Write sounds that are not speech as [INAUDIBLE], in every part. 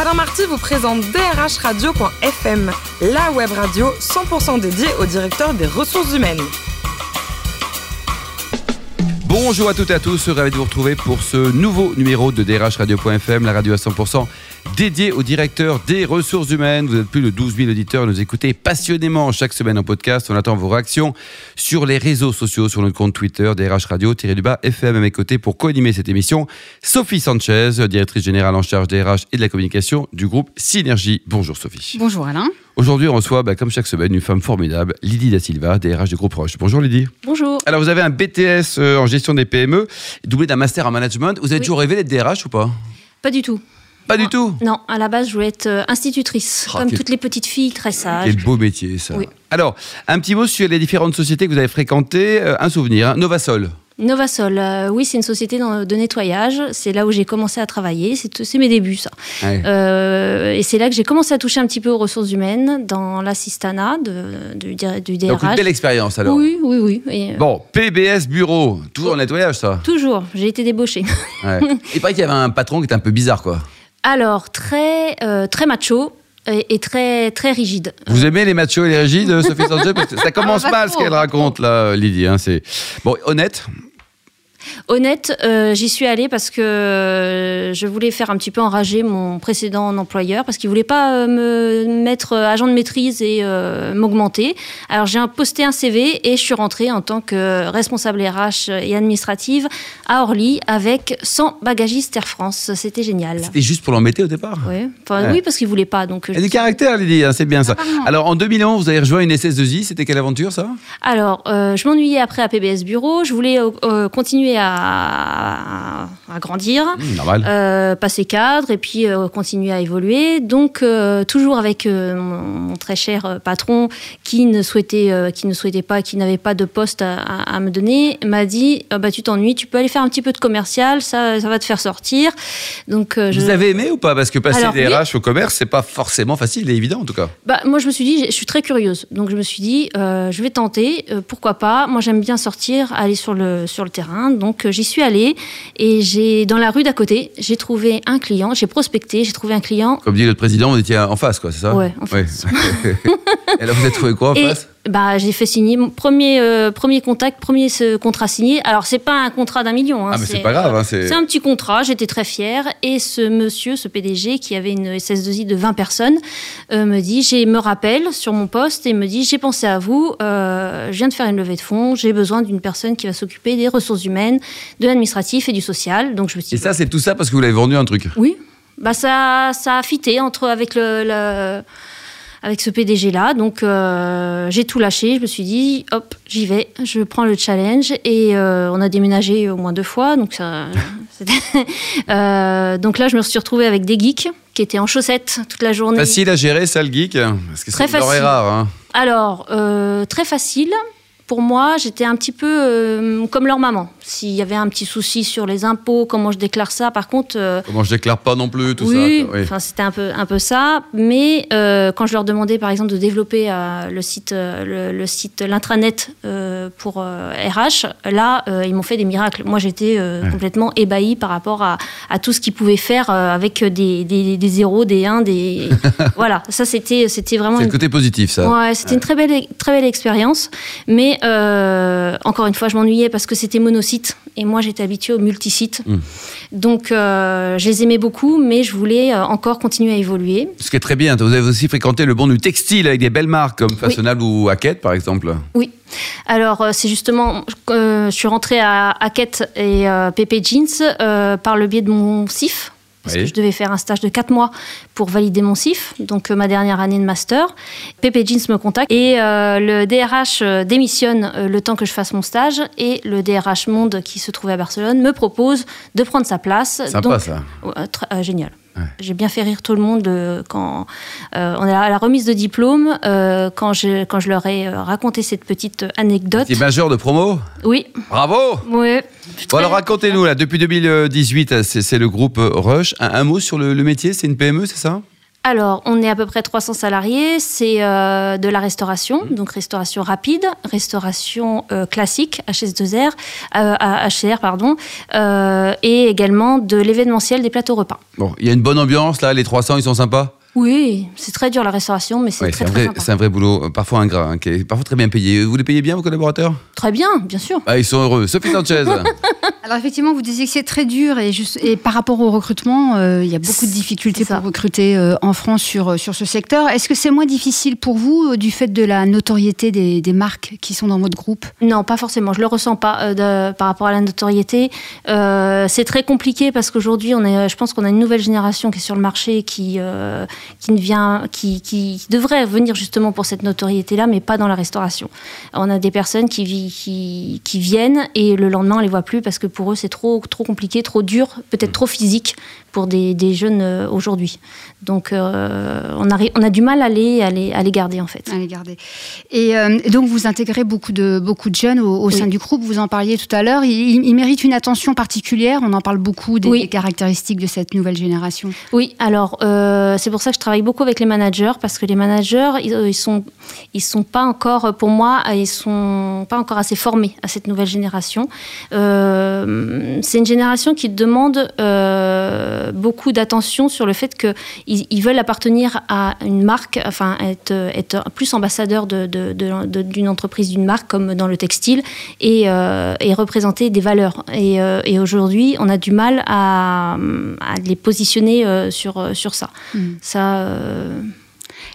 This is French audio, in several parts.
Alain Marty vous présente drhradio.fm, la web radio 100% dédiée au directeur des ressources humaines. Bonjour à toutes et à tous, ravi de vous retrouver pour ce nouveau numéro de drhradio.fm, la radio à 100% dédiée au directeur des ressources humaines. Vous êtes plus de 12 000 auditeurs, nous écoutez passionnément chaque semaine en podcast. On attend vos réactions sur les réseaux sociaux, sur notre compte Twitter, DRH Radio-du-bas FM à mes côtés pour co-animer cette émission. Sophie Sanchez, directrice générale en charge des RH et de la communication du groupe Synergie. Bonjour Sophie. Bonjour Alain. Aujourd'hui, on reçoit, bah, comme chaque semaine, une femme formidable, Lydie Da Silva, DRH du groupe Roche. Bonjour Lydie. Bonjour. Alors, vous avez un BTS euh, en gestion des PME, doublé d'un master en management. Vous avez Oui. toujours rêvé d'être DRH ou pas? Pas du tout. Pas du tout Non, à la base, je voulais être euh, institutrice, Ah, comme quel- toutes les petites filles, très sages. Quel beau métier, ça. Oui. Alors, un petit mot sur les différentes sociétés que vous avez fréquentées. Euh, un souvenir, hein. Novasol. Novasol, euh, oui, c'est une société de nettoyage. C'est là où j'ai commencé à travailler. C'est c'est mes débuts, ça. Ouais. Euh, et c'est là que j'ai commencé à toucher un petit peu aux ressources humaines dans l'assistana de, du, du Donc, une DRH. belle expérience, alors. Oui, oui, oui. Et, euh, Bon, PBS Bureau, toujours en nettoyage, ça. Toujours, j'ai été débauchée. Ouais. Il paraît qu'il y avait un patron qui était un peu bizarre, quoi. Alors, très, euh, très macho et, et très, très rigide. Vous aimez les machos et les rigides, Sophie Sanchez Parce que ça [LAUGHS] commence Ah, pas mal, ce qu'elle raconte, là, Lydie. hein, c'est... Bon, honnête Honnête, euh, j'y suis allée parce que euh, je voulais faire un petit peu enrager mon précédent employeur parce qu'il voulait pas euh, me mettre agent de maîtrise et euh, m'augmenter. Alors j'ai posté un CV et je suis rentrée en tant que responsable RH et administrative à Orly avec 100 bagagistes Air France. C'était génial. C'était juste pour l'embêter au départ Ouais. Enfin, Ouais. Oui, parce qu'il voulait pas. Donc, Il y je- a du caractère, Lydie, hein, c'est bien ça. Apparemment. Alors, en 2011, vous avez rejoint une SS2I. C'était quelle aventure, ça? Alors, euh, je m'ennuyais après à PBS Bureau. Je voulais continuer à, à- à grandir. Normal. Euh, passer cadre et puis euh, continuer à évoluer. Donc euh, toujours avec mon, mon très cher patron qui ne souhaitait, qui ne souhaitait pas, qui n'avait pas de poste à, me donner, m'a dit Ah bah tu t'ennuies, tu peux aller faire un petit peu de commercial, ça, ça va te faire sortir. Donc je, Vous avez aimé ou pas? Parce que passer Alors, des oui. RH au commerce, c'est pas forcément facile et évident, en tout cas. bah, moi je me suis dit, je suis très curieuse, donc je me suis dit je vais tenter, pourquoi pas. Moi j'aime bien sortir, aller sur le sur le terrain, donc euh, j'y suis allée et j'ai dans la rue d'à côté, j'ai trouvé un client, j'ai prospecté, j'ai trouvé un client. Comme dit notre président, vous étiez en face, quoi, c'est ça? Ouais, en face. [LAUGHS] et là, vous avez trouvé quoi en Et face? Bah, j'ai fait signer mon premier, euh, premier contact, premier ce contrat signé. Alors, c'est pas un contrat d'un million. hein, Ah, mais c'est pas grave, hein, c'est- C'est un petit contrat, j'étais très fière. Et ce monsieur, ce PDG, qui avait une SS2I de 20 personnes, euh, me dit, j'ai me rappelle sur mon poste et me dit, j'ai pensé à vous, euh, je viens de faire une levée de fonds, j'ai besoin d'une personne qui va s'occuper des ressources humaines, de l'administratif et du social. Donc, je me suis Et ça, c'est tout ça parce que vous l'avez vendu un truc? oui, bah ça, ça a fité entre avec le, le- avec ce PDG là. Donc euh, j'ai tout lâché. Je me suis dit hop, j'y vais. Je prends le challenge et euh, on a déménagé au moins deux fois. Donc ça, [LAUGHS] c'était- Euh, donc là je me suis retrouvée avec des geeks qui étaient en chaussettes toute la journée. Facile à gérer, ça, le geek Parce que Très facile. rare. Hein. Alors très facile. Pour moi, j'étais un petit peu comme leur maman. S'il y avait un petit souci sur les impôts, comment je déclare ça, par contre, euh, Comment je déclare pas non plus, tout oui, ça. enfin c'était un peu un peu ça. Mais euh, quand je leur demandais par exemple de développer euh, le site le, le site l'intranet pour RH, là ils m'ont fait des miracles. Moi j'étais complètement ébahie par rapport à, à tout ce qu'ils pouvaient faire avec des, des, des zéros, des 1, des [LAUGHS] voilà. Ça c'était c'était vraiment C'est le côté positif, ça. Ouais, c'était une très belle, très belle expérience. Mais encore une fois, je m'ennuyais parce que c'était monosite et moi j'étais habituée au multisite. Mm. Donc euh, je les aimais beaucoup, mais je voulais euh, encore continuer à évoluer. Ce qui est très bien. Vous avez aussi fréquenté le monde du textile avec des belles marques comme Fashionable ou Hackett, par exemple. Oui. Alors euh, c'est justement, euh, je suis rentrée à Hackett et euh, Pepe Jeans par le biais de mon CIF. Parce Oui. que je devais faire un stage de 4 mois pour valider mon CIF, donc euh, ma dernière année de master. Pepe Jeans me contacte et euh, le DRH euh, démissionne le temps que je fasse mon stage et le DRH Monde qui se trouvait à Barcelone me propose de prendre sa place. Sympa, Donc, ça. Euh, génial. Ouais. J'ai bien fait rire tout le monde euh, quand euh, on est à la remise de diplôme, euh, quand, je, quand je leur ai raconté cette petite anecdote. Petit majeur de promo. Oui, Bravo oui. Bon alors racontez-nous là, depuis 2018, c'est c'est le groupe Rush. Un, un mot sur le, le métier, c'est une PME, c'est ça? Alors, on est à peu près 300 salariés. C'est euh, de la restauration, mmh. donc restauration rapide, restauration euh, classique, HS2R, HCR, pardon, et également de l'événementiel des plateaux repas. Bon, il y a une bonne ambiance là, les 300, ils sont sympas? Oui, c'est très dur la restauration, mais c'est très, très, vrai, C'est un vrai boulot, euh, parfois ingrat, hein, qui est parfois très bien payé. Vous les payez bien, vos collaborateurs? Très bien, bien sûr. Ah, ils sont heureux. Sophie Sanchez [LAUGHS] Alors effectivement, vous disiez que c'est très dur et, juste, et par rapport au recrutement, euh, il y a beaucoup de difficultés pour recruter euh, en France sur, sur ce secteur. Est-ce que c'est moins difficile pour vous du fait de la notoriété des, des, marques qui sont dans votre groupe? Non, pas forcément. Je le ressens pas de, par rapport à la notoriété. c'est très compliqué parce qu'aujourd'hui, on est, je pense qu'on a une nouvelle génération qui est sur le marché qui, qui ne vient qui, qui, devraient venir justement pour cette notoriété-là, mais pas dans la restauration. On a des personnes qui, qui, qui, viennent et le lendemain, on les voit plus parce que pour eux, c'est trop, trop compliqué, trop dur, peut-être trop physique pour des, des jeunes euh, aujourd'hui. Donc, euh, on, a, on a du mal à les, à les, à les garder, en fait. À les garder. Et, euh, donc, vous intégrez beaucoup de, beaucoup de jeunes au, sein du groupe, vous en parliez tout à l'heure. Ils, ils, méritent une attention particulière. On en parle beaucoup des, caractéristiques de cette nouvelle génération. Oui, alors, c'est pour ça que je travaille beaucoup avec les managers, parce que les managers, ils, ils, sont, ils sont pas encore, pour moi, ils sont pas encore assez formés à cette nouvelle génération. C'est une génération qui demande beaucoup d'attention sur le fait qu'ils ils veulent appartenir à une marque, enfin être, être plus ambassadeur d'une de, entreprise, d'une marque comme dans le textile et, euh, et représenter des valeurs. Et, euh, et aujourd'hui, on a du mal à, à les positionner euh, sur, sur ça. Mmh. Ça.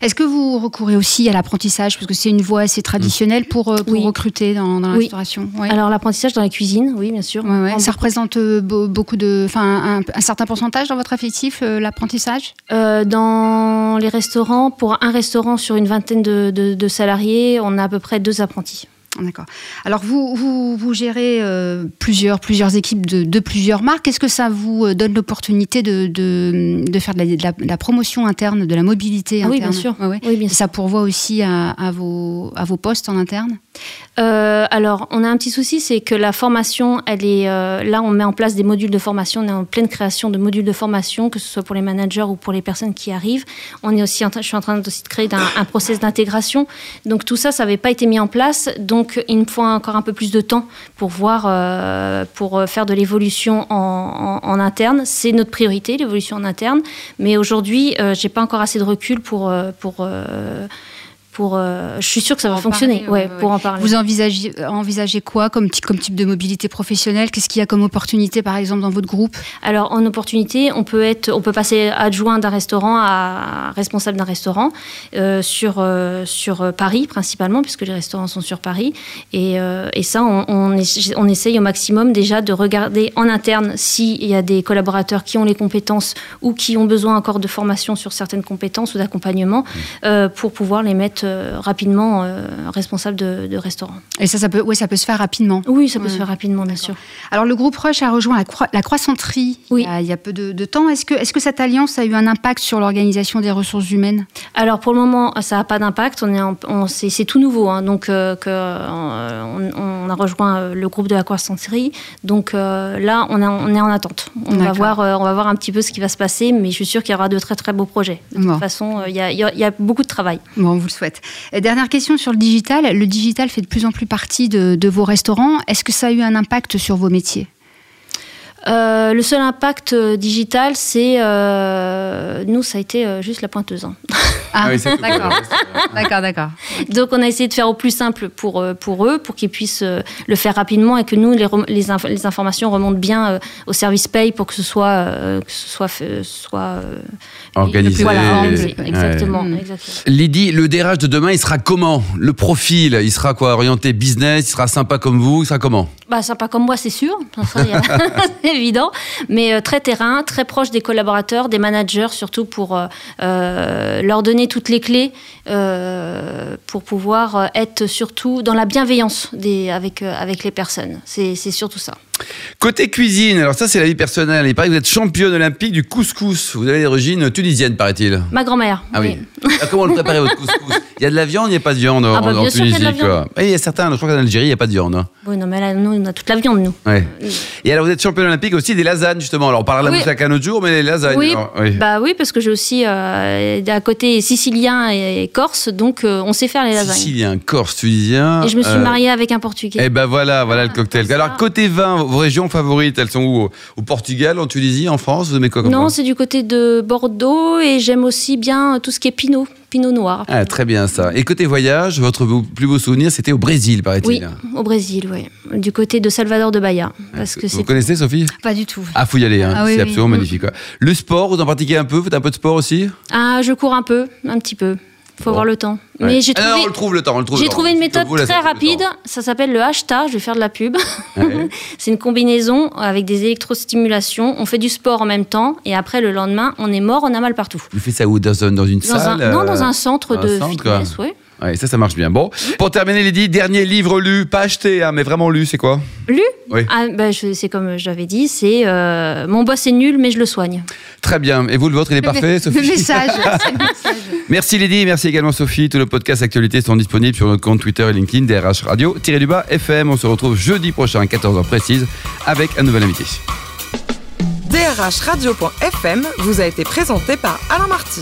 Est-ce que vous recourez aussi à l'apprentissage Parce que c'est une voie assez traditionnelle pour, euh, recruter dans, la restauration? Alors l'apprentissage dans la cuisine, oui, bien sûr. Ça représente euh, beaucoup de, enfin, un, certain pourcentage dans votre effectif, euh, l'apprentissage? Dans les restaurants, pour un restaurant sur une vingtaine de, de salariés, on a à peu près deux apprentis. D'accord. Alors vous, vous, vous gérez euh, plusieurs, plusieurs équipes de, de plusieurs marques. Est-ce que ça vous euh, donne l'opportunité de, de, de, faire de la, la, promotion interne, de la mobilité ah interne Oui, bien sûr. Oui, bien Ça pourvoit aussi à, à, vos, à vos postes en interne euh, alors, on a un petit souci, c'est que la formation, elle est euh, là, on met en place des modules de formation, on est en pleine création de modules de formation, que ce soit pour les managers ou pour les personnes qui arrivent. On est aussi, je suis en train aussi de créer un, un process d'intégration. Donc tout ça, ça n'avait pas été mis en place, donc il me faut encore un peu plus de temps pour voir, euh, pour faire de l'évolution en, en, interne. C'est notre priorité, l'évolution en interne, mais aujourd'hui, j'ai pas encore assez de recul pour pour pour, euh, je suis sûre que ça va fonctionner. ouais, pour en parler. Vous envisagez, envisagez quoi comme, comme type de mobilité professionnelle? Qu'est-ce qu'il y a comme opportunité, par exemple, dans votre groupe? Alors, en opportunité, on peut être, on peut passer adjoint d'un restaurant à responsable d'un restaurant euh, sur euh, sur Paris principalement, puisque les restaurants sont sur Paris. Et, et ça, on, on, on, essaye au maximum déjà de regarder en interne s'il y a des collaborateurs qui ont les compétences ou qui ont besoin encore de formation sur certaines compétences ou d'accompagnement mmh. pour pouvoir les mettre euh, rapidement euh, responsable de, restaurant. Et ça, ça peut, ça peut se faire rapidement. Oui, ça peut se faire rapidement, bien sûr. Alors le groupe Rush a rejoint la, la croissanterie oui. il, y a, peu de, temps. Est-ce que, est -ce que cette alliance a eu un impact sur l'organisation des ressources humaines? Alors pour le moment, ça n'a pas d'impact. On on, c'est tout nouveau, hein. donc euh, que, on, a rejoint le groupe de la croissanterie. Donc là, on, on, est en attente. On va voir, on va voir un petit peu ce qui va se passer, mais je suis sûre qu'il y aura de très très beaux projets. De toute façon, il y, a, il y, a, beaucoup de travail. Bon, on vous le souhaite. Dernière question sur le digital. Le digital fait de plus en plus partie de, vos restaurants. Est-ce que ça a eu un impact sur vos métiers? Euh, le seul impact euh, digital, c'est euh, nous, ça a été juste la pointeuse. Hein. [LAUGHS] Ah, oui, d'accord, d'accord, d'accord. Donc, on a essayé de faire au plus simple pour euh, pour eux, pour qu'ils puissent le faire rapidement et que nous, les, les, inf les informations remontent bien au service paye pour que ce soit que ce soit soit organisé. Voilà, exactement, ouais. exactement. Lydie, le DRH de demain, il sera comment Le profil, il sera quoi Orienté business Il sera sympa comme vous Il sera comment Bah, sympa comme moi, c'est sûr. [LAUGHS] [LAUGHS] évident, mais euh, très terrain, très proche des collaborateurs, des managers, surtout pour euh, euh, leur donner toutes les clés pour pouvoir être surtout dans la bienveillance des, avec, avec les personnes. C'est surtout ça. Côté cuisine, alors ça c'est la vie personnelle. Il paraît que vous êtes championne olympique du couscous. Vous avez des origines tunisiennes, paraît-il. Ma grand-mère. Ah oui. Ah, comment le préparez votre couscous? Il y a de la viande, il n'y a pas de viande en, Ah bah, en sûr qu'il y a de Tunisie. la quoi. Et il y a certains, je crois qu'en Algérie, il n'y a pas de viande. hein. Oui, non, mais là, nous, on a toute la viande, nous. Ouais. Et alors vous êtes championne olympique aussi des lasagnes, justement. Alors on parlera de la Oui. moussaka un autre jour, mais les lasagnes. Oui, alors, oui. bah oui, parce que j'ai aussi euh, à côté sicilien et corse, donc euh, on sait faire les lasagnes. Sicilien, corse, tunisien. Et je me suis euh, mariée avec un portugais. Eh ben voilà, voilà le Ah, cocktail. Alors côté vin, vos régions favorites, elles sont où? Au- Portugal, en Tunisie, en France Vous aimez quoi comme non, c'est du côté de Bordeaux et j'aime aussi bien tout ce qui est pinot, pinot noir. Ah, très bien ça. Et côté voyage, votre beau- plus beau souvenir, c'était au Brésil, paraît-il. Oui, au Brésil, oui. Du côté de Salvador de Bahia. Parce que Vous connaissez, Sophie? Pas du tout. Ah, faut y aller, hein. Ah oui, c'est oui. absolument magnifique. quoi. Le sport, vous en pratiquez un peu Vous faites un peu de sport aussi? Ah, je cours un peu, un petit peu. Faut Bon. avoir le temps. Ouais. Mais j'ai Ah non, trouvé, on le trouve le temps, j'ai trouvé une méthode comme vous, là, très rapide. Ça s'appelle le hashtag. Je vais faire de la pub. Ouais. [LAUGHS] C'est une combinaison avec des électrostimulations. On fait du sport en même temps et après le lendemain, on est mort, on a mal partout. Vous faites ça où? Dans, dans une Dans salle un, non, euh, dans un centre un de centre, fitness, oui. Ouais, ça, ça marche bien. Bon, pour terminer, les dix derniers livres lus, pas achetés, hein, mais vraiment lus, c'est quoi Lu Oui. ah, bah, je- C'est comme je l'avais dit, c'est euh, mon boss est nul, mais je le soigne. Très bien. Et vous, le vôtre, il est parfait, Le Sophie message. [LAUGHS] c'est le message. Merci Lydie, merci également Sophie. Tous nos podcasts actualités sont disponibles sur notre compte Twitter et LinkedIn DRH Radio, tiré du bas FM. On se retrouve jeudi prochain à 14h précise avec un nouvel invité. DRH Radio.fm vous a été présenté par Alain Marty.